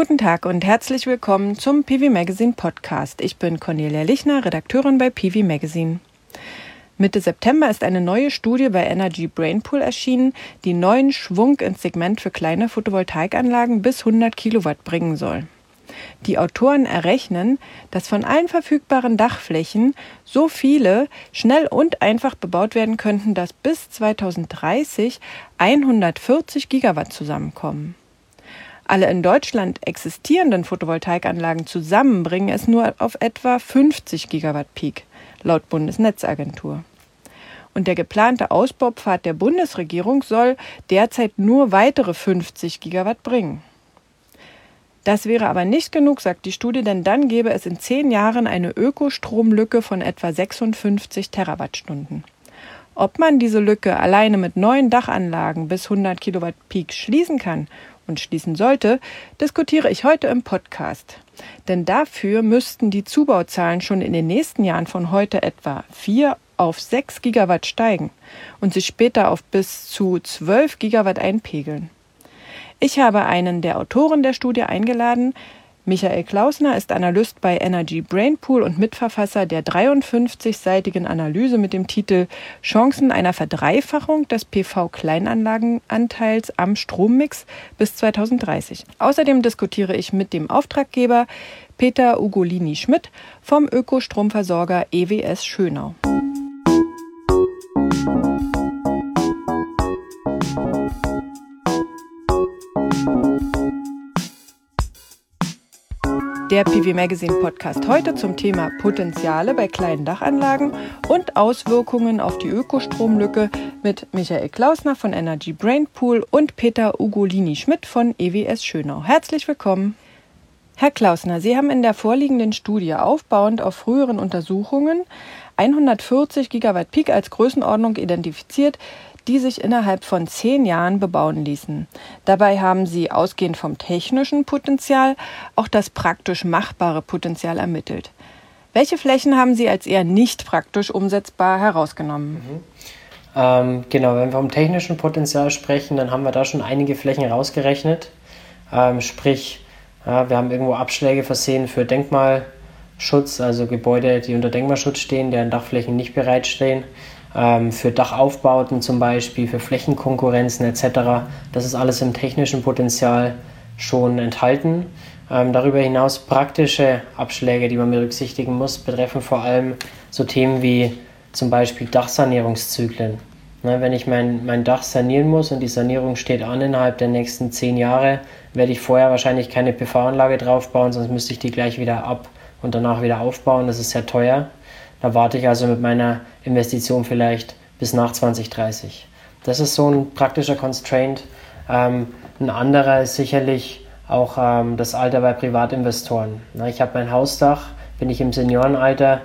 Guten Tag und herzlich willkommen zum PV Magazine Podcast. Ich bin Cornelia Lichner, Redakteurin bei PV Magazine. Mitte September ist eine neue Studie bei Energy Brainpool erschienen, die neuen Schwung ins Segment für kleine Photovoltaikanlagen bis 100 Kilowatt bringen soll. Die Autoren errechnen, dass von allen verfügbaren Dachflächen so viele schnell und einfach bebaut werden könnten, dass bis 2030 140 Gigawatt zusammenkommen. Alle in Deutschland existierenden Photovoltaikanlagen zusammen bringen es nur auf etwa 50 Gigawatt Peak, laut Bundesnetzagentur. Und der geplante Ausbaupfad der Bundesregierung soll derzeit nur weitere 50 Gigawatt bringen. Das wäre aber nicht genug, sagt die Studie, denn dann gäbe es in zehn Jahren eine Ökostromlücke von etwa 56 Terawattstunden. Ob man diese Lücke alleine mit neuen Dachanlagen bis 100 Kilowatt Peak schließen kann und schließen sollte, diskutiere ich heute im Podcast. Denn dafür müssten die Zubauzahlen schon in den nächsten Jahren von heute etwa 4 auf 6 Gigawatt steigen und sich später auf bis zu 12 Gigawatt einpegeln. Ich habe einen der Autoren der Studie eingeladen. Michael Klausner ist Analyst bei Energy Brainpool und Mitverfasser der 53-seitigen Analyse mit dem Titel Chancen einer Verdreifachung des PV-Kleinanlagenanteils am Strommix bis 2030. Außerdem diskutiere ich mit dem Auftraggeber Peter Ugolini Schmidt vom Ökostromversorger EWS Schönau. Der PV Magazine Podcast heute zum Thema Potenziale bei kleinen Dachanlagen und Auswirkungen auf die Ökostromlücke mit Michael Klausner von Energy Brain Pool und Peter Ugolini Schmidt von EWS Schönau. Herzlich willkommen. Herr Klausner, Sie haben in der vorliegenden Studie aufbauend auf früheren Untersuchungen 140 Gigawatt Peak als Größenordnung identifiziert, die sich innerhalb von zehn Jahren bebauen ließen. Dabei haben sie ausgehend vom technischen Potenzial auch das praktisch machbare Potenzial ermittelt. Welche Flächen haben Sie als eher nicht praktisch umsetzbar herausgenommen? Mhm. Ähm, genau, wenn wir vom technischen Potenzial sprechen, dann haben wir da schon einige Flächen rausgerechnet. Ähm, sprich, ja, wir haben irgendwo Abschläge versehen für Denkmalschutz, also Gebäude, die unter Denkmalschutz stehen, deren Dachflächen nicht bereitstehen für Dachaufbauten zum Beispiel, für Flächenkonkurrenzen etc. Das ist alles im technischen Potenzial schon enthalten. Ähm, darüber hinaus praktische Abschläge, die man berücksichtigen muss, betreffen vor allem so Themen wie zum Beispiel Dachsanierungszyklen. Ne, wenn ich mein, mein Dach sanieren muss und die Sanierung steht an innerhalb der nächsten zehn Jahre, werde ich vorher wahrscheinlich keine PV-Anlage draufbauen, sonst müsste ich die gleich wieder ab und danach wieder aufbauen. Das ist sehr teuer. Da warte ich also mit meiner Investition vielleicht bis nach 2030. Das ist so ein praktischer Constraint. Ähm, ein anderer ist sicherlich auch ähm, das Alter bei Privatinvestoren. Na, ich habe mein Hausdach, bin ich im Seniorenalter,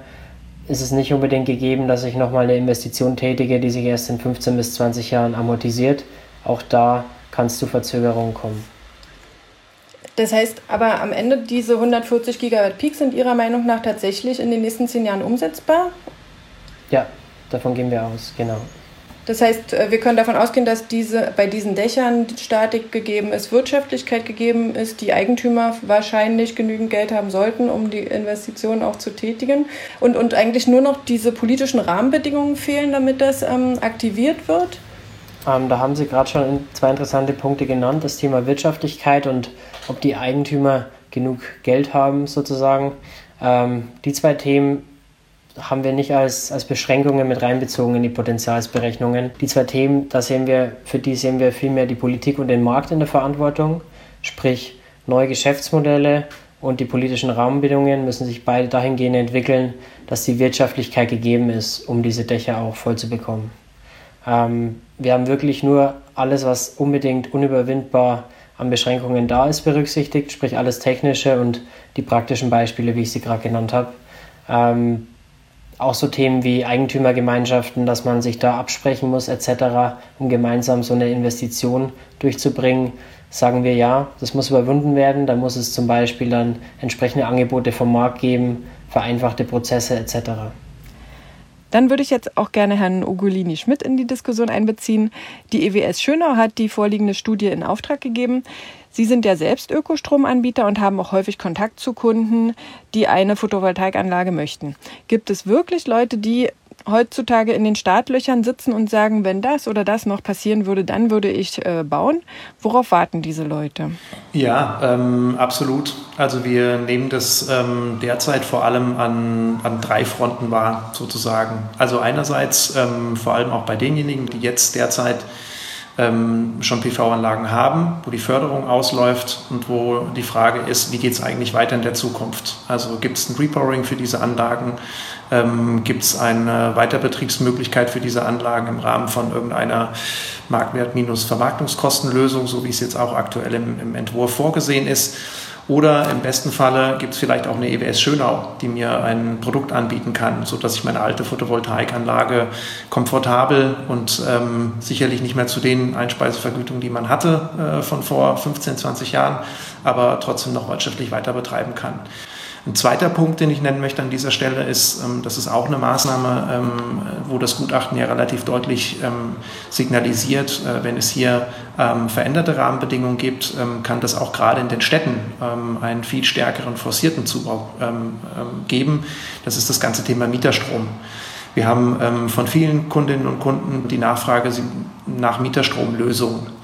ist es nicht unbedingt gegeben, dass ich nochmal eine Investition tätige, die sich erst in 15 bis 20 Jahren amortisiert. Auch da kann es zu Verzögerungen kommen. Das heißt aber am Ende diese 140 Gigawatt Peak sind Ihrer Meinung nach tatsächlich in den nächsten zehn Jahren umsetzbar? Ja, davon gehen wir aus, genau. Das heißt, äh, wir können davon ausgehen, dass diese, bei diesen Dächern Statik gegeben ist, Wirtschaftlichkeit gegeben ist, die Eigentümer wahrscheinlich genügend Geld haben sollten, um die Investitionen auch zu tätigen und, und eigentlich nur noch diese politischen Rahmenbedingungen fehlen, damit das ähm, aktiviert wird? Ähm, da haben Sie gerade schon zwei interessante Punkte genannt, das Thema Wirtschaftlichkeit und ob die Eigentümer genug Geld haben sozusagen. Ähm, die zwei Themen haben wir nicht als, als Beschränkungen mit reinbezogen in die Potenzialsberechnungen. Die zwei Themen, da sehen wir, für die sehen wir vielmehr die Politik und den Markt in der Verantwortung, sprich neue Geschäftsmodelle und die politischen Rahmenbedingungen müssen sich beide dahingehend entwickeln, dass die Wirtschaftlichkeit gegeben ist, um diese Dächer auch voll zu bekommen. Ähm, wir haben wirklich nur alles, was unbedingt unüberwindbar an Beschränkungen da ist, berücksichtigt, sprich alles Technische und die praktischen Beispiele, wie ich sie gerade genannt habe. Ähm, auch so Themen wie Eigentümergemeinschaften, dass man sich da absprechen muss etc., um gemeinsam so eine Investition durchzubringen, sagen wir ja, das muss überwunden werden. Da muss es zum Beispiel dann entsprechende Angebote vom Markt geben, vereinfachte Prozesse etc. Dann würde ich jetzt auch gerne Herrn Ugolini Schmidt in die Diskussion einbeziehen. Die EWS Schönau hat die vorliegende Studie in Auftrag gegeben. Sie sind ja selbst Ökostromanbieter und haben auch häufig Kontakt zu Kunden, die eine Photovoltaikanlage möchten. Gibt es wirklich Leute, die heutzutage in den Startlöchern sitzen und sagen, wenn das oder das noch passieren würde, dann würde ich äh, bauen. Worauf warten diese Leute? Ja, ähm, absolut. Also wir nehmen das ähm, derzeit vor allem an, an drei Fronten wahr, sozusagen. Also einerseits ähm, vor allem auch bei denjenigen, die jetzt derzeit ähm, schon PV-Anlagen haben, wo die Förderung ausläuft und wo die Frage ist, wie geht es eigentlich weiter in der Zukunft? Also gibt es ein Repowering für diese Anlagen? Ähm, gibt es eine Weiterbetriebsmöglichkeit für diese Anlagen im Rahmen von irgendeiner Marktwert minus Vermarktungskostenlösung, so wie es jetzt auch aktuell im, im Entwurf vorgesehen ist? Oder im besten Falle gibt es vielleicht auch eine EWS Schönau, die mir ein Produkt anbieten kann, sodass ich meine alte Photovoltaikanlage komfortabel und ähm, sicherlich nicht mehr zu den Einspeisevergütungen, die man hatte äh, von vor 15, 20 Jahren, aber trotzdem noch wirtschaftlich weiter betreiben kann. Ein zweiter Punkt, den ich nennen möchte an dieser Stelle, ist, ähm, das ist auch eine Maßnahme, ähm, wo das Gutachten ja relativ deutlich ähm, signalisiert, äh, wenn es hier veränderte Rahmenbedingungen gibt, kann das auch gerade in den Städten einen viel stärkeren forcierten Zubau geben. Das ist das ganze Thema Mieterstrom. Wir haben von vielen Kundinnen und Kunden die Nachfrage nach Mieterstromlösungen.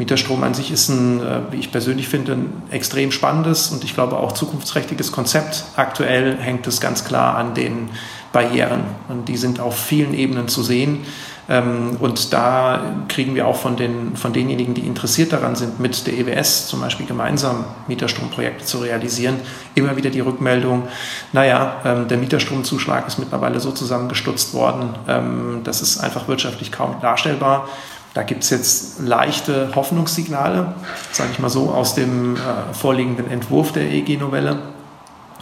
Mieterstrom an sich ist ein, äh, wie ich persönlich finde, ein extrem spannendes und ich glaube auch zukunftsträchtiges Konzept. Aktuell hängt es ganz klar an den Barrieren und die sind auf vielen Ebenen zu sehen. Ähm, und da kriegen wir auch von, den, von denjenigen, die interessiert daran sind, mit der EWS zum Beispiel gemeinsam Mieterstromprojekte zu realisieren, immer wieder die Rückmeldung, naja, ähm, der Mieterstromzuschlag ist mittlerweile so zusammengestutzt worden, ähm, das ist einfach wirtschaftlich kaum darstellbar. Da gibt es jetzt leichte Hoffnungssignale, sage ich mal so, aus dem äh, vorliegenden Entwurf der EEG-Novelle.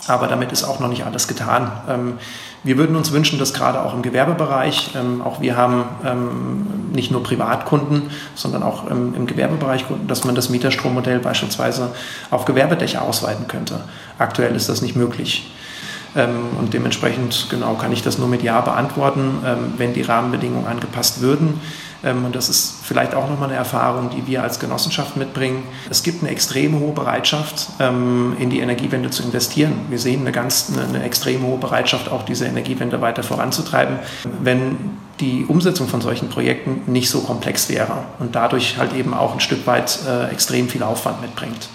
Aber damit ist auch noch nicht alles getan. Ähm, wir würden uns wünschen, dass gerade auch im Gewerbebereich, ähm, auch wir haben ähm, nicht nur Privatkunden, sondern auch im Gewerbebereich Kunden, dass man das Mieterstrommodell beispielsweise auf Gewerbedächer ausweiten könnte. Aktuell ist das nicht möglich. Ähm, und dementsprechend genau kann ich das nur mit Ja beantworten, ähm, wenn die Rahmenbedingungen angepasst würden. Ähm, und das ist vielleicht auch nochmal eine Erfahrung, die wir als Genossenschaft mitbringen. Es gibt eine extrem hohe Bereitschaft, ähm, in die Energiewende zu investieren. Wir sehen eine ganz, eine, extrem hohe Bereitschaft, auch diese Energiewende weiter voranzutreiben, wenn die Umsetzung von solchen Projekten nicht so komplex wäre und dadurch halt eben auch ein Stück weit äh, extrem viel Aufwand mitbringt.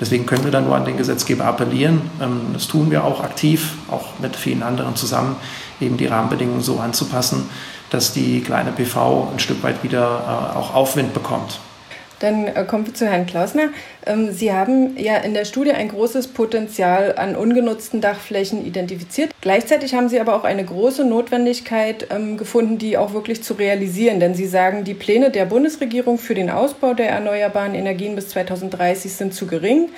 Deswegen können wir dann nur an den Gesetzgeber appellieren. Ähm, das tun wir auch aktiv, auch mit vielen anderen zusammen, eben die Rahmenbedingungen so anzupassen, dass die kleine PV ein Stück weit wieder äh, auch Aufwind bekommt. Dann äh, kommen wir zu Herrn Klausner. Ähm, Sie haben ja in der Studie ein großes Potenzial an ungenutzten Dachflächen identifiziert. Gleichzeitig haben Sie aber auch eine große Notwendigkeit ähm, gefunden, die auch wirklich zu realisieren. Denn Sie sagen, die Pläne der Bundesregierung für den Ausbau der erneuerbaren Energien bis 2030 sind zu gering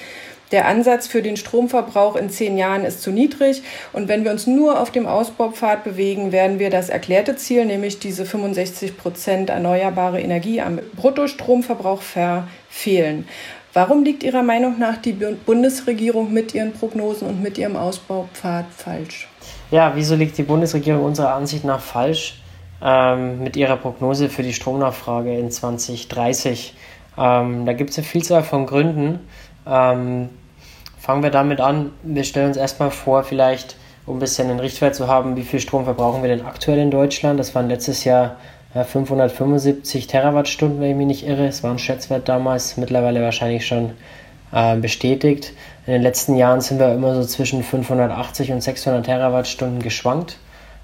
der Ansatz für den Stromverbrauch in zehn Jahren ist zu niedrig. Und wenn wir uns nur auf dem Ausbaupfad bewegen, werden wir das erklärte Ziel, nämlich diese 65 Prozent erneuerbare Energie am Bruttostromverbrauch verfehlen. Warum liegt Ihrer Meinung nach die Bundesregierung mit ihren Prognosen und mit ihrem Ausbaupfad falsch? Ja, wieso liegt die Bundesregierung unserer Ansicht nach falsch ähm, mit ihrer Prognose für die Stromnachfrage in 2030? Ähm, da gibt es eine Vielzahl von Gründen. Ähm, fangen wir damit an. Wir stellen uns erstmal vor, vielleicht, um ein bisschen einen Richtwert zu haben, wie viel Strom verbrauchen wir denn aktuell in Deutschland? Das waren letztes Jahr ja, 575 Terawattstunden, wenn ich mich nicht irre. Es war ein Schätzwert damals, mittlerweile wahrscheinlich schon äh, bestätigt. In den letzten Jahren sind wir immer so zwischen 580 und 600 Terawattstunden geschwankt,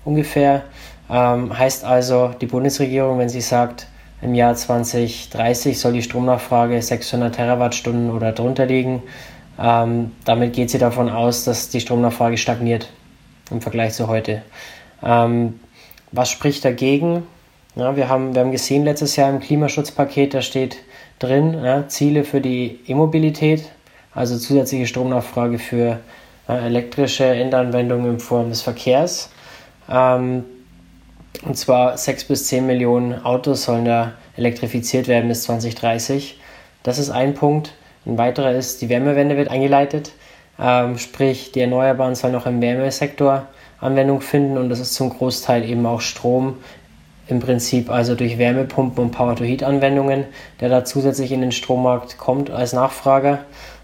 ungefähr. Ähm, heißt also, die Bundesregierung, wenn sie sagt, im Jahr 2030 soll die Stromnachfrage 600 Terawattstunden oder drunter liegen. Ähm, damit geht sie davon aus, dass die Stromnachfrage stagniert im Vergleich zu heute. Ähm, was spricht dagegen? Ja, wir, haben, wir haben gesehen letztes Jahr im Klimaschutzpaket, da steht drin, ja, Ziele für die E-Mobilität, also zusätzliche Stromnachfrage für äh, elektrische Endanwendungen in Form des Verkehrs. Ähm, und zwar 6 bis 10 Millionen Autos sollen da elektrifiziert werden bis 2030. Das ist ein Punkt. Ein weiterer ist, die Wärmewende wird eingeleitet. Ähm, sprich, die Erneuerbaren sollen auch im Wärmesektor Anwendung finden und das ist zum Großteil eben auch Strom, im Prinzip also durch Wärmepumpen und Power-to-Heat-Anwendungen, der da zusätzlich in den Strommarkt kommt als Nachfrager.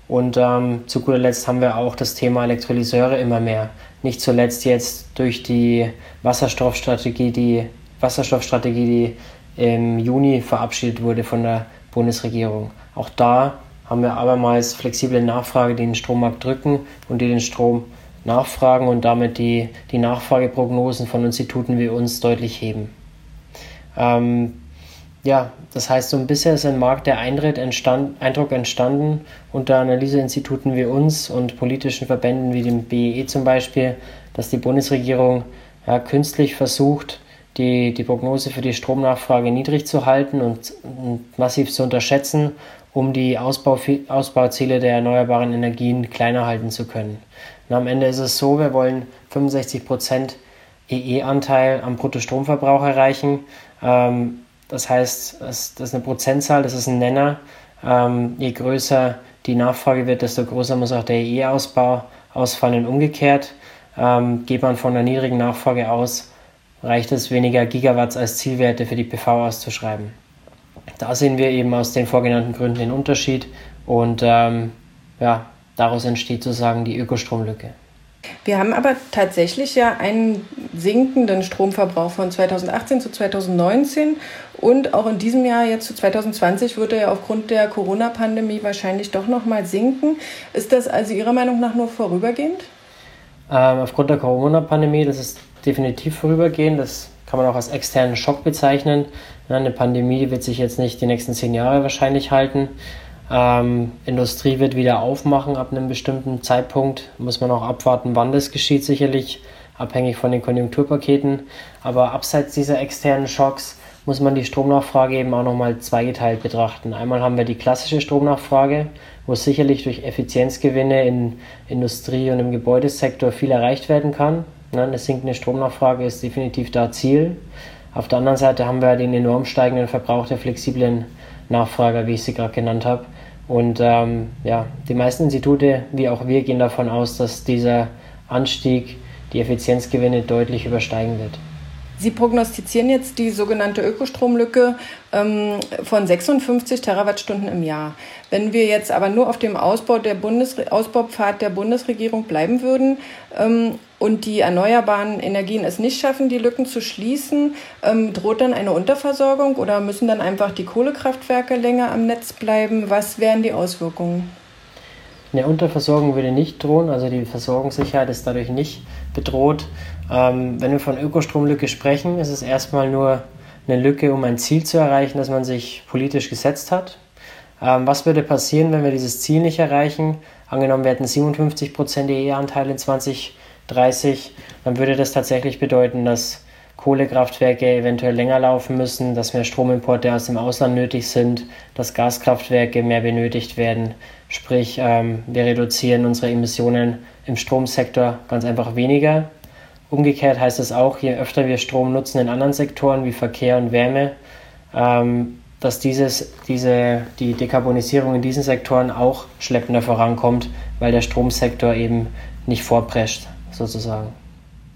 Und ähm, zu guter Letzt haben wir auch das Thema Elektrolyseure immer mehr. Nicht zuletzt jetzt durch die Wasserstoffstrategie, die Wasserstoffstrategie, die im Juni verabschiedet wurde von der Bundesregierung. Auch da haben wir abermals flexible Nachfrage, die den Strommarkt drücken und die den Strom nachfragen und damit die, die Nachfrageprognosen von Instituten wie uns deutlich heben. Ähm, ja, das heißt, so ein bisschen ist ein Markt der Eintritt entstand, Eindruck entstanden unter Analyseinstituten wie uns und politischen Verbänden wie dem BEE zum Beispiel, dass die Bundesregierung ja, künstlich versucht, die, die Prognose für die Stromnachfrage niedrig zu halten und, und massiv zu unterschätzen, um die Ausbau, Ausbauziele der erneuerbaren Energien kleiner halten zu können. Und am Ende ist es so, wir wollen 65% EE-Anteil am Bruttostromverbrauch erreichen. Ähm, das heißt, das, ist eine Prozentzahl, das ist ein Nenner. Ähm, je größer die Nachfrage wird, desto größer muss auch der EE-Ausbau ausfallen. Umgekehrt ähm, geht man von einer niedrigen Nachfrage aus, reicht es weniger Gigawatts als Zielwerte für die PV auszuschreiben. Da sehen wir eben aus den vorgenannten Gründen den Unterschied und ähm, ja, daraus entsteht sozusagen die Ökostromlücke. Wir haben aber tatsächlich ja einen sinkenden Stromverbrauch von 2018 zu 2019 und auch in diesem Jahr jetzt zu 2020 wird er ja aufgrund der Corona-Pandemie wahrscheinlich doch noch mal sinken. Ist das also Ihrer Meinung nach nur vorübergehend? Ähm, aufgrund der Corona-Pandemie, das ist definitiv vorübergehend. Das kann man auch als externen Schock bezeichnen. Eine Pandemie wird sich jetzt nicht die nächsten zehn Jahre wahrscheinlich halten. Ähm, Industrie wird wieder aufmachen ab einem bestimmten Zeitpunkt. Muss man auch abwarten, wann das geschieht, sicherlich abhängig von den Konjunkturpaketen. Aber abseits dieser externen Schocks muss man die Stromnachfrage eben auch nochmal zweigeteilt betrachten. Einmal haben wir die klassische Stromnachfrage, wo sicherlich durch Effizienzgewinne in Industrie und im Gebäudesektor viel erreicht werden kann. Eine sinkende Stromnachfrage ist definitiv da Ziel. Auf der anderen Seite haben wir den enorm steigenden Verbrauch der flexiblen Nachfrager, wie ich sie gerade genannt habe. Und ähm, ja, die meisten Institute, wie auch wir, gehen davon aus, dass dieser Anstieg die Effizienzgewinne deutlich übersteigen wird. Sie prognostizieren jetzt die sogenannte Ökostromlücke ähm, von 56 Terawattstunden im Jahr. Wenn wir jetzt aber nur auf dem Ausbau der Bundes Ausbaupfad der Bundesregierung bleiben würden ähm, und die erneuerbaren Energien es nicht schaffen, die Lücken zu schließen, ähm, droht dann eine Unterversorgung oder müssen dann einfach die Kohlekraftwerke länger am Netz bleiben? Was wären die Auswirkungen? Eine Unterversorgung würde nicht drohen, also die Versorgungssicherheit ist dadurch nicht bedroht. Ähm, wenn wir von Ökostromlücke sprechen, ist es erstmal nur eine Lücke, um ein Ziel zu erreichen, das man sich politisch gesetzt hat. Ähm, was würde passieren, wenn wir dieses Ziel nicht erreichen? Angenommen, wir hätten 57% EE-Anteil in 2030, dann würde das tatsächlich bedeuten, dass Kohlekraftwerke eventuell länger laufen müssen, dass mehr Stromimporte aus dem Ausland nötig sind, dass Gaskraftwerke mehr benötigt werden. Sprich, ähm, wir reduzieren unsere Emissionen im Stromsektor ganz einfach weniger. Umgekehrt heißt es auch, je öfter wir Strom nutzen in anderen Sektoren wie Verkehr und Wärme, ähm, dass dieses, diese, die Dekarbonisierung in diesen Sektoren auch schleppender vorankommt, weil der Stromsektor eben nicht vorprescht, sozusagen.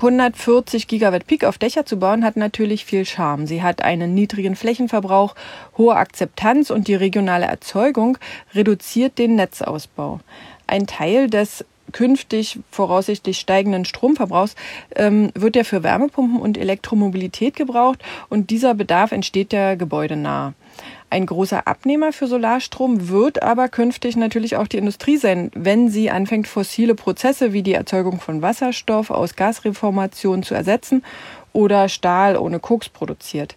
140 Gigawatt Peak auf Dächer zu bauen, hat natürlich viel Charme. Sie hat einen niedrigen Flächenverbrauch, hohe Akzeptanz und die regionale Erzeugung reduziert den Netzausbau. Ein Teil des künftig voraussichtlich steigenden Stromverbrauchs ähm, wird ja für Wärmepumpen und Elektromobilität gebraucht und dieser Bedarf entsteht ja gebäudenah. Ein großer Abnehmer für Solarstrom wird aber künftig natürlich auch die Industrie sein, wenn sie anfängt, fossile Prozesse wie die Erzeugung von Wasserstoff aus Gasreformation zu ersetzen oder Stahl ohne Koks produziert.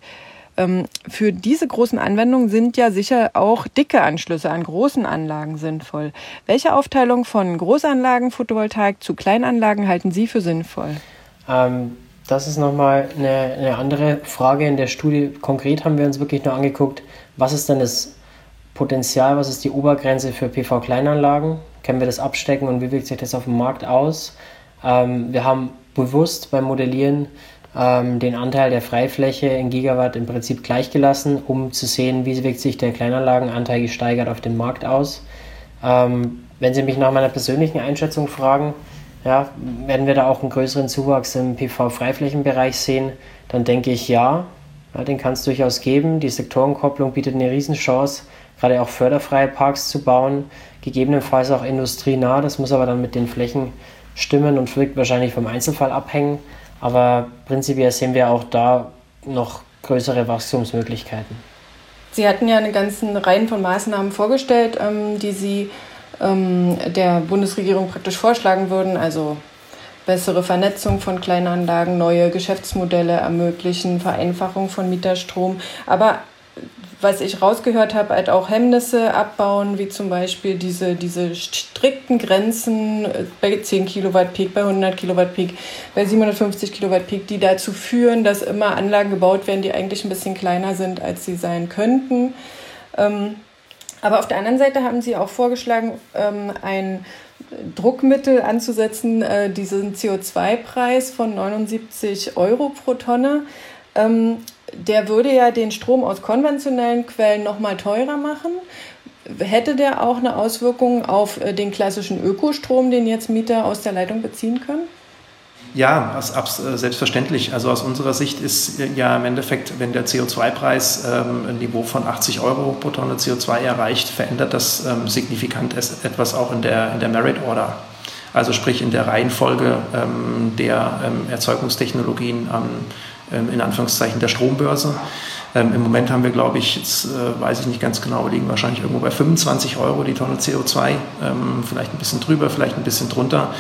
Ähm, für diese großen Anwendungen sind ja sicher auch dicke Anschlüsse an großen Anlagen sinnvoll. Welche Aufteilung von Großanlagen Photovoltaik zu Kleinanlagen halten Sie für sinnvoll? Ähm, das ist nochmal eine, eine andere Frage. In der Studie konkret haben wir uns wirklich nur angeguckt, was ist denn das Potenzial, was ist die Obergrenze für PV-Kleinanlagen? Können wir das abstecken und wie wirkt sich das auf dem Markt aus? Ähm, wir haben bewusst beim Modellieren ähm, den Anteil der Freifläche in Gigawatt im Prinzip gleichgelassen, um zu sehen, wie wirkt sich der Kleinanlagenanteil gesteigert auf den Markt aus. Ähm, wenn Sie mich nach meiner persönlichen Einschätzung fragen, ja, werden wir da auch einen größeren Zuwachs im PV-Freiflächenbereich sehen, dann denke ich ja, ja, den kann es durchaus geben. Die Sektorenkopplung bietet eine Riesenchance, gerade auch förderfreie Parks zu bauen, gegebenenfalls auch industrienah. Das muss aber dann mit den Flächen stimmen und wirkt wahrscheinlich vom Einzelfall abhängen. Aber prinzipiell sehen wir auch da noch größere Wachstumsmöglichkeiten. Sie hatten ja eine ganze Reihe von Maßnahmen vorgestellt, ähm, die Sie ähm, der Bundesregierung praktisch vorschlagen würden. Also bessere Vernetzung von Kleinanlagen, neue Geschäftsmodelle ermöglichen, Vereinfachung von Mieterstrom. Aber was ich rausgehört habe, halt auch Hemmnisse abbauen, wie zum Beispiel diese, diese strikten Grenzen äh, bei 10 Kilowatt Peak, bei 100 Kilowatt Peak, bei 750 Kilowatt Peak, die dazu führen, dass immer Anlagen gebaut werden, die eigentlich ein bisschen kleiner sind, als sie sein könnten. Ähm, aber auf der anderen Seite haben Sie auch vorgeschlagen, ähm, ein Druckmittel anzusetzen, äh, diesen CO2-Preis von 79 Euro pro Tonne. Der würde ja den Strom aus konventionellen Quellen nochmal teurer machen. Hätte der auch eine Auswirkung auf äh, den klassischen Ökostrom, den jetzt Mieter aus der Leitung beziehen können? Ja, äh, selbstverständlich. Also aus unserer Sicht ist ja im Endeffekt, wenn der CO2-Preis ähm, ein Niveau von 80 Euro pro Tonne CO2 erreicht, verändert das ähm, signifikant etwas auch in der, in der Merit Order. Also sprich in der Reihenfolge ähm, der ähm, Erzeugungstechnologien an, in Anführungszeichen der Strombörse. Ähm, Im Moment haben wir, glaube ich, jetzt äh, weiß ich nicht ganz genau, liegen wahrscheinlich irgendwo bei 25 Euro die Tonne CO2, vielleicht ein bisschen drüber, vielleicht ein bisschen drunter.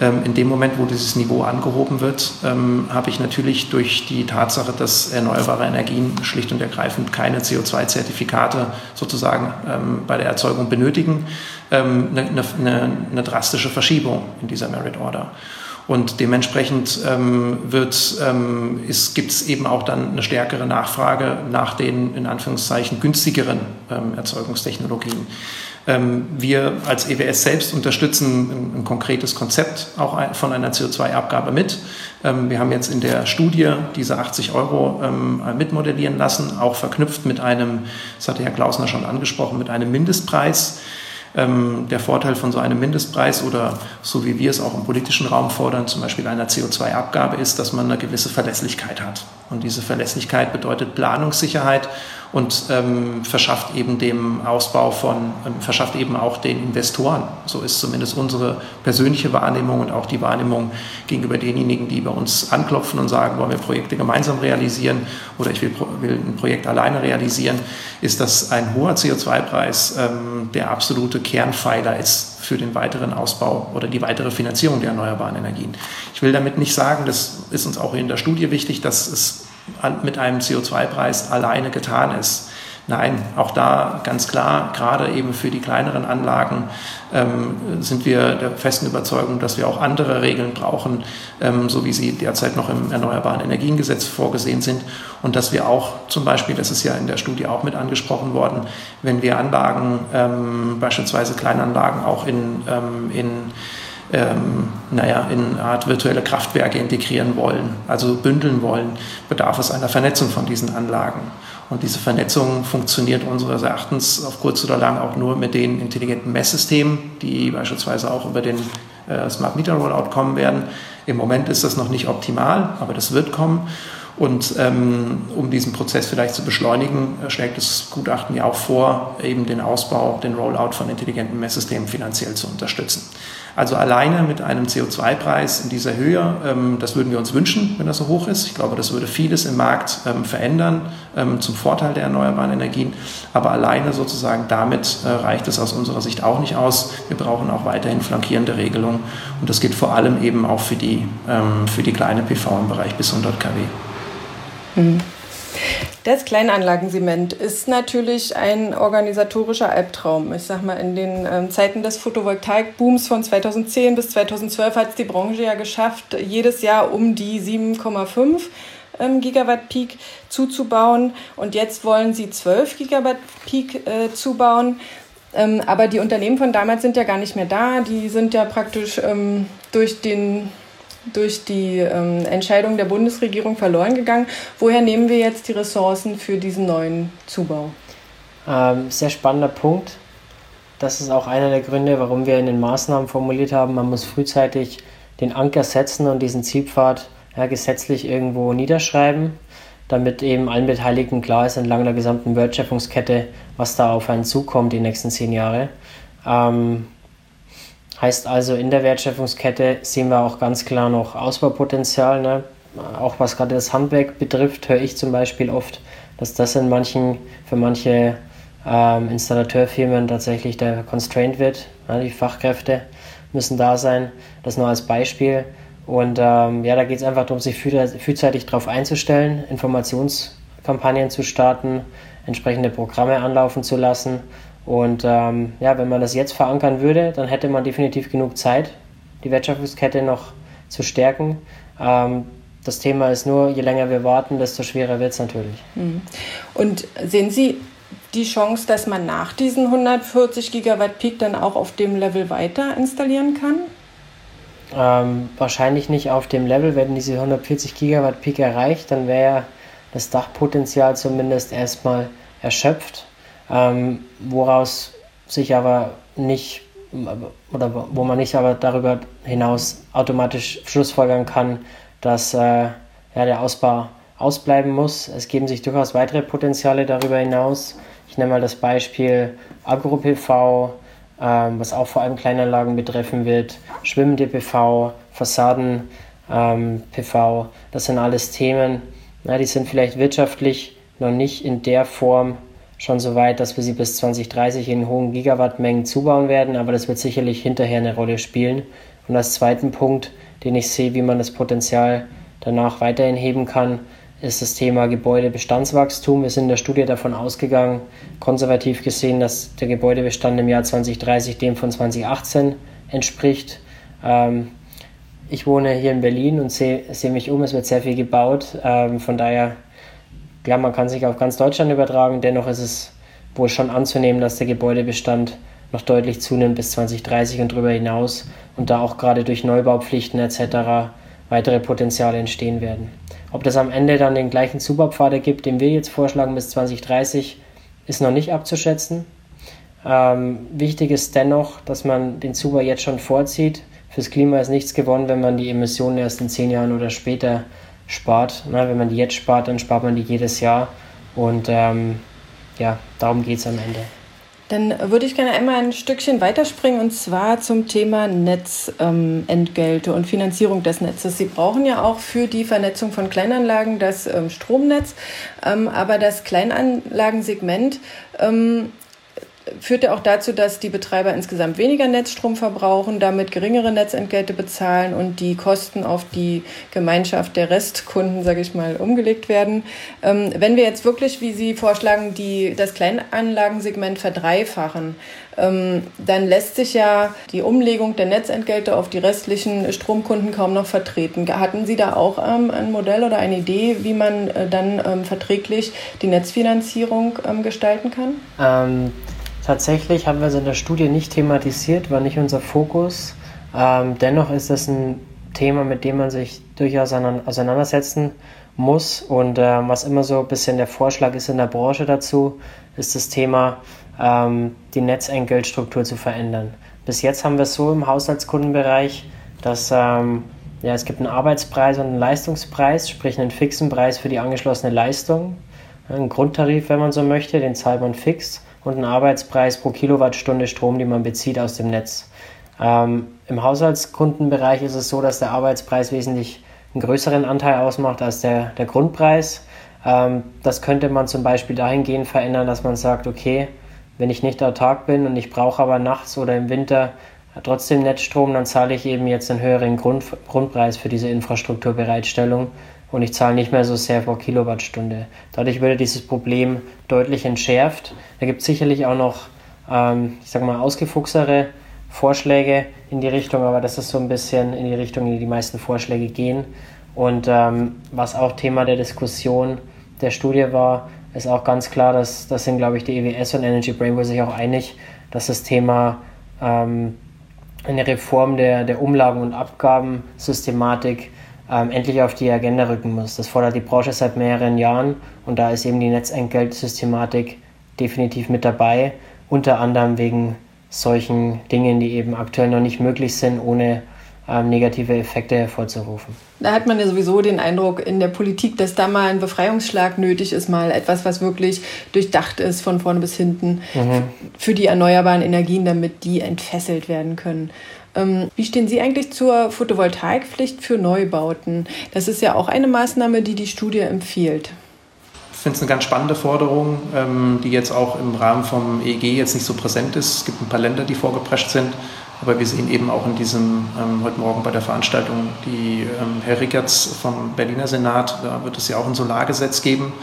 Ähm, in dem Moment, wo dieses Niveau angehoben wird, ähm, habe ich natürlich durch die Tatsache, dass erneuerbare Energien schlicht und ergreifend keine CO2-Zertifikate sozusagen ähm, bei der Erzeugung benötigen, eine, eine, eine drastische Verschiebung in dieser Merit Order. Und dementsprechend ähm, ähm, gibt es eben auch dann eine stärkere Nachfrage nach den in Anführungszeichen günstigeren ähm, Erzeugungstechnologien. Ähm, wir als EWS selbst unterstützen ein, ein konkretes Konzept auch von einer CO2-Abgabe mit. Ähm, wir haben jetzt in der Studie diese 80 Euro ähm, mitmodellieren lassen, auch verknüpft mit einem, das hatte Herr Klausner schon angesprochen, mit einem Mindestpreis. Der Vorteil von so einem Mindestpreis oder so wie wir es auch im politischen Raum fordern, zum Beispiel einer CO2-Abgabe, ist, dass man eine gewisse Verlässlichkeit hat. Und diese Verlässlichkeit bedeutet Planungssicherheit und ähm, verschafft eben dem Ausbau von, ähm, verschafft eben auch den Investoren. So ist zumindest unsere persönliche Wahrnehmung und auch die Wahrnehmung gegenüber denjenigen, die bei uns anklopfen und sagen, wollen wir Projekte gemeinsam realisieren oder ich will, will ein Projekt alleine realisieren, ist, dass ein hoher CO2-Preis ähm, der absolute Kernpfeiler ist für den weiteren Ausbau oder die weitere Finanzierung der erneuerbaren Energien. Ich will damit nicht sagen, das ist uns auch in der Studie wichtig, dass es mit einem CO2-Preis alleine getan ist. Nein, auch da ganz klar, gerade eben für die kleineren Anlagen ähm, sind wir der festen Überzeugung, dass wir auch andere Regeln brauchen, ähm, so wie sie derzeit noch im Erneuerbaren Energiengesetz vorgesehen sind. Und dass wir auch zum Beispiel, das ist ja in der Studie auch mit angesprochen worden, wenn wir Anlagen, ähm, beispielsweise Kleinanlagen auch in, ähm, in ähm, naja, in eine Art virtuelle Kraftwerke integrieren wollen, also bündeln wollen, bedarf es einer Vernetzung von diesen Anlagen. Und diese Vernetzung funktioniert unseres Erachtens auf kurz oder lang auch nur mit den intelligenten Messsystemen, die beispielsweise auch über den äh, Smart Meter Rollout kommen werden. Im Moment ist das noch nicht optimal, aber das wird kommen. Und ähm, um diesen Prozess vielleicht zu beschleunigen, schlägt das Gutachten ja auch vor, eben den Ausbau, den Rollout von intelligenten Messsystemen finanziell zu unterstützen. Also alleine mit einem CO2-Preis in dieser Höhe, ähm, das würden wir uns wünschen, wenn das so hoch ist. Ich glaube, das würde vieles im Markt ähm, verändern ähm, zum Vorteil der erneuerbaren Energien. Aber alleine sozusagen damit äh, reicht es aus unserer Sicht auch nicht aus. Wir brauchen auch weiterhin flankierende Regelungen. Und das gilt vor allem eben auch für die, für die kleine PV im Bereich bis 100 kW. Mhm. Das Kleinanlagensement ist natürlich ein organisatorischer Albtraum. Ich sag mal, in den ähm, Zeiten des Photovoltaikbooms von 2010 bis 2012 hat es die Branche ja geschafft, jedes Jahr um die 7,5 ähm, Gigawatt Peak zuzubauen. Und jetzt wollen sie 12 Gigawatt Peak äh, zubauen. Ähm, aber die Unternehmen von damals sind ja gar nicht mehr da. Die sind ja praktisch ähm, durch den durch die ähm, Entscheidung der Bundesregierung verloren gegangen. Woher nehmen wir jetzt die Ressourcen für diesen neuen Zubau? Ähm, sehr spannender Punkt. Das ist auch einer der Gründe, warum wir in den Maßnahmen formuliert haben, man muss frühzeitig den Anker setzen und diesen Zielpfad ja, gesetzlich irgendwo niederschreiben, damit eben allen Beteiligten klar ist entlang der gesamten Wertschöpfungskette, was da auf einen zukommt die nächsten zehn Jahre. Ähm, heißt also, in der Wertschöpfungskette sehen wir auch ganz klar noch Ausbaupotenzial. Ne? Auch was gerade das Handwerk betrifft, höre ich zum Beispiel oft, dass das in manchen, für manche ähm, Installateurfirmen tatsächlich der Constraint wird. Ja, die Fachkräfte müssen da sein. Das nur als Beispiel. Und ähm, ja, da geht es einfach darum, sich frühzeitig darauf einzustellen, Informationskampagnen zu starten, entsprechende Programme anlaufen zu lassen. Und ähm, ja, wenn man das jetzt verankern würde, dann hätte man definitiv genug Zeit, die Wertschöpfungskette noch zu stärken. Ähm, das Thema ist nur, je länger wir warten, desto schwerer wird es natürlich. Mhm. Und sehen Sie die Chance, dass man nach diesen 140 Gigawatt Peak dann auch auf dem Level weiter installieren kann? Ähm, wahrscheinlich nicht auf dem Level. Wenn diese 140 Gigawatt Peak erreicht, dann wäre das Dachpotenzial zumindest erstmal erschöpft, ähm, woraus sich aber nicht oder wo man nicht aber darüber hinaus automatisch schlussfolgern kann, dass äh, ja, der Ausbau ausbleiben muss. Es geben sich durchaus weitere Potenziale darüber hinaus. Ich nenne mal das Beispiel Agro-PV, ähm, was auch vor allem Kleinanlagen betreffen wird, schwimmende PV, Fassaden-PV. Ähm, das sind alles Themen, na, die sind vielleicht wirtschaftlich noch nicht in der Form schon so weit, dass wir sie bis 2030 in hohen Gigawattmengen zubauen werden, aber das wird sicherlich hinterher eine Rolle spielen. Und als zweiten Punkt, den ich sehe, wie man das Potenzial danach weiterhin heben kann, ist das Thema Gebäudebestandswachstum. Wir sind in der Studie davon ausgegangen, konservativ gesehen, dass der Gebäudebestand im Jahr 2030 dem von 2018 entspricht. Ähm, ich wohne hier in Berlin und sehe seh mich um, es wird sehr viel gebaut. Ähm, von daher, klar, man kann sich auf ganz Deutschland übertragen, dennoch ist es wohl schon anzunehmen, dass der Gebäudebestand noch deutlich zunimmt bis 2030 und darüber hinaus und da auch gerade durch Neubaupflichten etc. weitere Potenziale entstehen werden. Ob das am Ende dann den gleichen Zubaupfad ergibt, den wir jetzt vorschlagen bis 2030, ist noch nicht abzuschätzen. Ähm, wichtig ist dennoch, dass man den Zubau jetzt schon vorzieht. Fürs Klima ist nichts gewonnen, wenn man die Emissionen erst in zehn Jahren oder später spart. Na, wenn man die jetzt spart, dann spart man die jedes Jahr. Und ähm, ja, darum geht es am Ende. Dann würde ich gerne einmal ein Stückchen weiterspringen und zwar zum Thema Netzentgelte ähm, und Finanzierung des Netzes. Sie brauchen ja auch für die Vernetzung von Kleinanlagen das ähm, Stromnetz, ähm, aber das Kleinanlagensegment ähm, führt ja auch dazu, dass die Betreiber insgesamt weniger Netzstrom verbrauchen, damit geringere Netzentgelte bezahlen und die Kosten auf die Gemeinschaft der Restkunden, sage ich mal, umgelegt werden. Ähm, wenn wir jetzt wirklich, wie Sie vorschlagen, die, das Kleinanlagensegment verdreifachen, ähm, dann lässt sich ja die Umlegung der Netzentgelte auf die restlichen Stromkunden kaum noch vertreten. Hatten Sie da auch ähm, ein Modell oder eine Idee, wie man äh, dann ähm, verträglich die Netzfinanzierung ähm, gestalten kann? Ähm, Tatsächlich haben wir es in der Studie nicht thematisiert, war nicht unser Fokus. Ähm, dennoch ist es ein Thema, mit dem man sich durchaus auseinandersetzen muss. Und äh, was immer so ein bisschen der Vorschlag ist in der Branche dazu, ist das Thema, ähm, die Netzentgeltstruktur zu verändern. Bis jetzt haben wir es so im Haushaltskundenbereich, dass ähm, ja, es gibt einen Arbeitspreis und einen Leistungspreis, sprich einen fixen Preis für die angeschlossene Leistung, einen Grundtarif, wenn man so möchte, den zahlt man fix und einen Arbeitspreis pro Kilowattstunde Strom, die man bezieht aus dem Netz. Ähm, Im Haushaltskundenbereich ist es so, dass der Arbeitspreis wesentlich einen größeren Anteil ausmacht als der, der Grundpreis. Ähm, das könnte man zum Beispiel dahingehend verändern, dass man sagt, okay, wenn ich nicht autark bin und ich brauche aber nachts oder im Winter trotzdem Netzstrom, dann zahle ich eben jetzt einen höheren Grund, Grundpreis für diese Infrastrukturbereitstellung und ich zahle nicht mehr so sehr pro Kilowattstunde. Dadurch würde dieses Problem deutlich entschärft. Da gibt es sicherlich auch noch, ähm, ich sag mal, ausgefuchsere Vorschläge in die Richtung, aber das ist so ein bisschen in die Richtung, in die die meisten Vorschläge gehen. Und ähm, was auch Thema der Diskussion der Studie war, ist auch ganz klar, dass das sind, glaube ich, die EWS und Energy Brainware sich auch einig, dass das Thema ähm, eine Reform der, der Umlagen- und Abgabensystematik ähm, endlich auf die Agenda rücken muss. Das fordert die Branche seit mehreren Jahren und da ist eben die Netzentgeltsystematik definitiv mit dabei, unter anderem wegen solchen Dingen, die eben aktuell noch nicht möglich sind, ohne ähm, negative Effekte hervorzurufen. Da hat man ja sowieso den Eindruck in der Politik, dass da mal ein Befreiungsschlag nötig ist, mal etwas, was wirklich durchdacht ist von vorne bis hinten mhm. für die erneuerbaren Energien, damit die entfesselt werden können. Ähm, wie stehen Sie eigentlich zur Photovoltaikpflicht für Neubauten? Das ist ja auch eine Maßnahme, die die Studie empfiehlt. Ich finde es eine ganz spannende Forderung, ähm, die jetzt auch im Rahmen vom EEG jetzt nicht so präsent ist. Es gibt ein paar Länder, die vorgeprescht sind. Aber wir sehen eben auch in diesem, ähm, heute Morgen bei der Veranstaltung, die Herr Rickertz vom Berliner Senat, da wird es ja auch ein Solargesetz geben,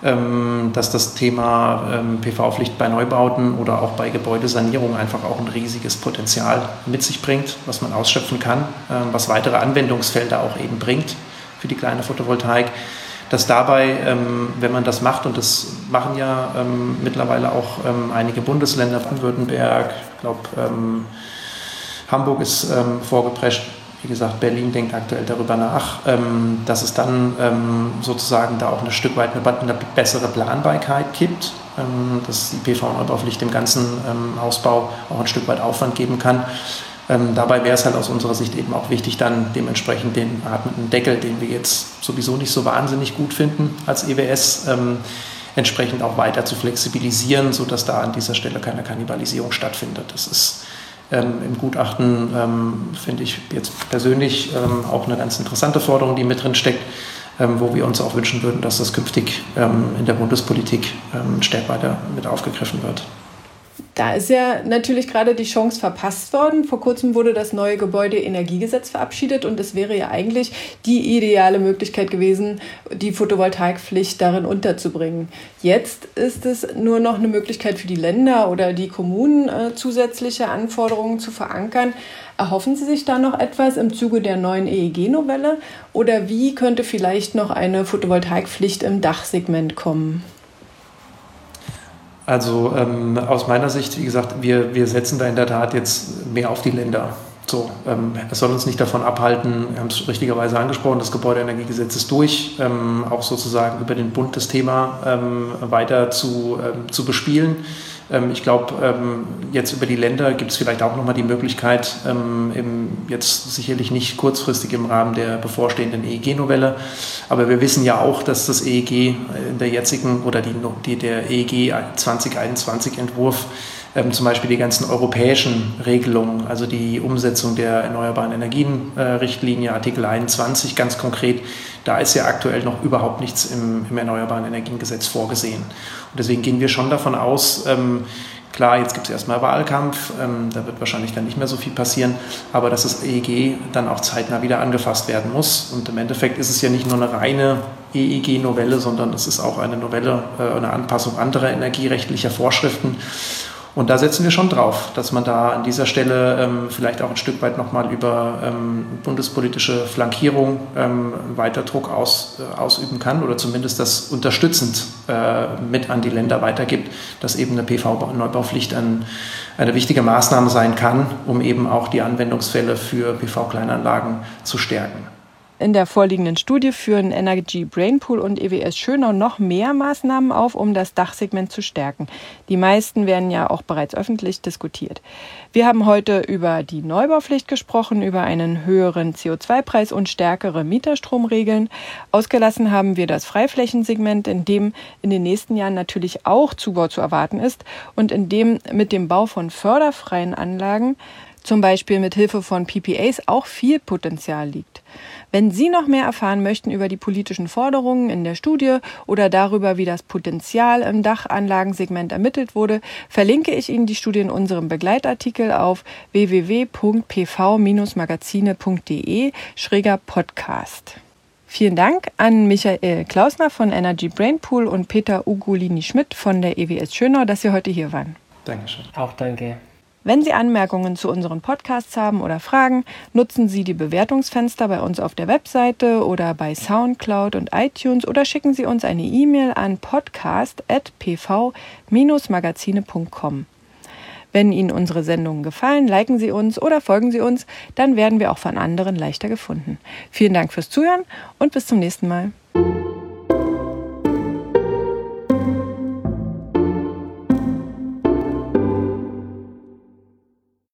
dass das Thema ähm, PV-Pflicht bei Neubauten oder auch bei Gebäudesanierung einfach auch ein riesiges Potenzial mit sich bringt, was man ausschöpfen kann, ähm, was weitere Anwendungsfelder auch eben bringt für die kleine Photovoltaik dass dabei, ähm, wenn man das macht, und das machen ja ähm, mittlerweile auch ähm, einige Bundesländer, Baden-Württemberg, ich glaube, Hamburg ist ähm, vorgeprescht. Wie gesagt, Berlin denkt aktuell darüber nach, ähm, dass es dann ähm, sozusagen da auch ein Stück weit eine, eine bessere Planbarkeit gibt, ähm, dass die PV-Neubaupflicht dem ganzen ähm, Ausbau auch ein Stück weit Aufwand geben kann. Ähm, dabei wäre es halt aus unserer Sicht eben auch wichtig, dann dementsprechend den atmenden Deckel, den wir jetzt sowieso nicht so wahnsinnig gut finden als EWS, entsprechend auch weiter zu flexibilisieren, sodass da an dieser Stelle keine Kannibalisierung stattfindet. Das ist ähm, Im Gutachten ähm, finde ich jetzt persönlich ähm, auch eine ganz interessante Forderung, die mit drin steckt, ähm, wo wir uns auch wünschen würden, dass das künftig ähm, in der Bundespolitik stärker weiter mit aufgegriffen wird. Da ist ja natürlich gerade die Chance verpasst worden. Vor kurzem wurde das neue Gebäudeenergiegesetz verabschiedet und es wäre ja eigentlich die ideale Möglichkeit gewesen, die Photovoltaikpflicht darin unterzubringen. Jetzt ist es nur noch eine Möglichkeit für die Länder oder die Kommunen, äh, zusätzliche Anforderungen zu verankern. Erhoffen Sie sich da noch etwas im Zuge der neuen EEG-Novelle oder wie könnte vielleicht noch eine Photovoltaikpflicht im Dachsegment kommen? Also ähm, aus meiner Sicht, wie gesagt, wir, wir setzen da in der Tat jetzt mehr auf die Länder. So, ähm, es soll uns nicht davon abhalten, wir haben es richtigerweise angesprochen, das Gebäudeenergiegesetz ist durch, ähm, auch sozusagen über den Bund das Thema ähm, weiter zu, ähm, zu bespielen. Ähm, ich glaube, ähm, jetzt über die Länder gibt es vielleicht auch nochmal die Möglichkeit, ähm, jetzt sicherlich nicht kurzfristig im Rahmen der bevorstehenden EEG-Novelle, aber wir wissen ja auch, dass das EEG in der jetzigen oder die, die der EEG 2021-Entwurf ähm, zum Beispiel die ganzen europäischen Regelungen, also die Umsetzung der Erneuerbaren Energien-Richtlinie, Artikel 21 ganz konkret, da ist ja aktuell noch überhaupt nichts im, im Erneuerbaren Energiengesetz vorgesehen. Und deswegen gehen wir schon davon aus, ähm, Klar, jetzt gibt es erstmal Wahlkampf, ähm, da wird wahrscheinlich dann nicht mehr so viel passieren, aber dass das EEG dann auch zeitnah wieder angefasst werden muss. Und im Endeffekt ist es ja nicht nur eine reine EEG-Novelle, sondern es ist auch eine Novelle, äh, eine Anpassung anderer energierechtlicher Vorschriften. Und da setzen wir schon drauf, dass man da an dieser Stelle ähm, vielleicht auch ein Stück weit nochmal über ähm, bundespolitische Flankierung ähm, weiter Druck aus, äh, ausüben kann oder zumindest das unterstützend äh, mit an die Länder weitergibt, dass eben eine PV-Neubaupflicht ein, eine wichtige Maßnahme sein kann, um eben auch die Anwendungsfälle für PV-Kleinanlagen zu stärken. In der vorliegenden Studie führen Energy Brainpool und EWS Schönau noch mehr Maßnahmen auf, um das Dachsegment zu stärken. Die meisten werden ja auch bereits öffentlich diskutiert. Wir haben heute über die Neubaupflicht gesprochen, über einen höheren CO2-Preis und stärkere Mieterstromregeln. Ausgelassen haben wir das Freiflächensegment, in dem in den nächsten Jahren natürlich auch Zubau zu erwarten ist und in dem mit dem Bau von förderfreien Anlagen zum Beispiel mit Hilfe von PPAs auch viel Potenzial liegt. Wenn Sie noch mehr erfahren möchten über die politischen Forderungen in der Studie oder darüber, wie das Potenzial im Dachanlagensegment ermittelt wurde, verlinke ich Ihnen die Studie in unserem Begleitartikel auf www.pv-magazine.de schräger Podcast. Vielen Dank an Michael Klausner von Energy Brainpool und Peter Ugolini Schmidt von der EWS Schönau, dass Sie heute hier waren. Dankeschön. Auch danke. Wenn Sie Anmerkungen zu unseren Podcasts haben oder Fragen, nutzen Sie die Bewertungsfenster bei uns auf der Webseite oder bei SoundCloud und iTunes oder schicken Sie uns eine E-Mail an podcast.pv-magazine.com. Wenn Ihnen unsere Sendungen gefallen, liken Sie uns oder folgen Sie uns, dann werden wir auch von anderen leichter gefunden. Vielen Dank fürs Zuhören und bis zum nächsten Mal.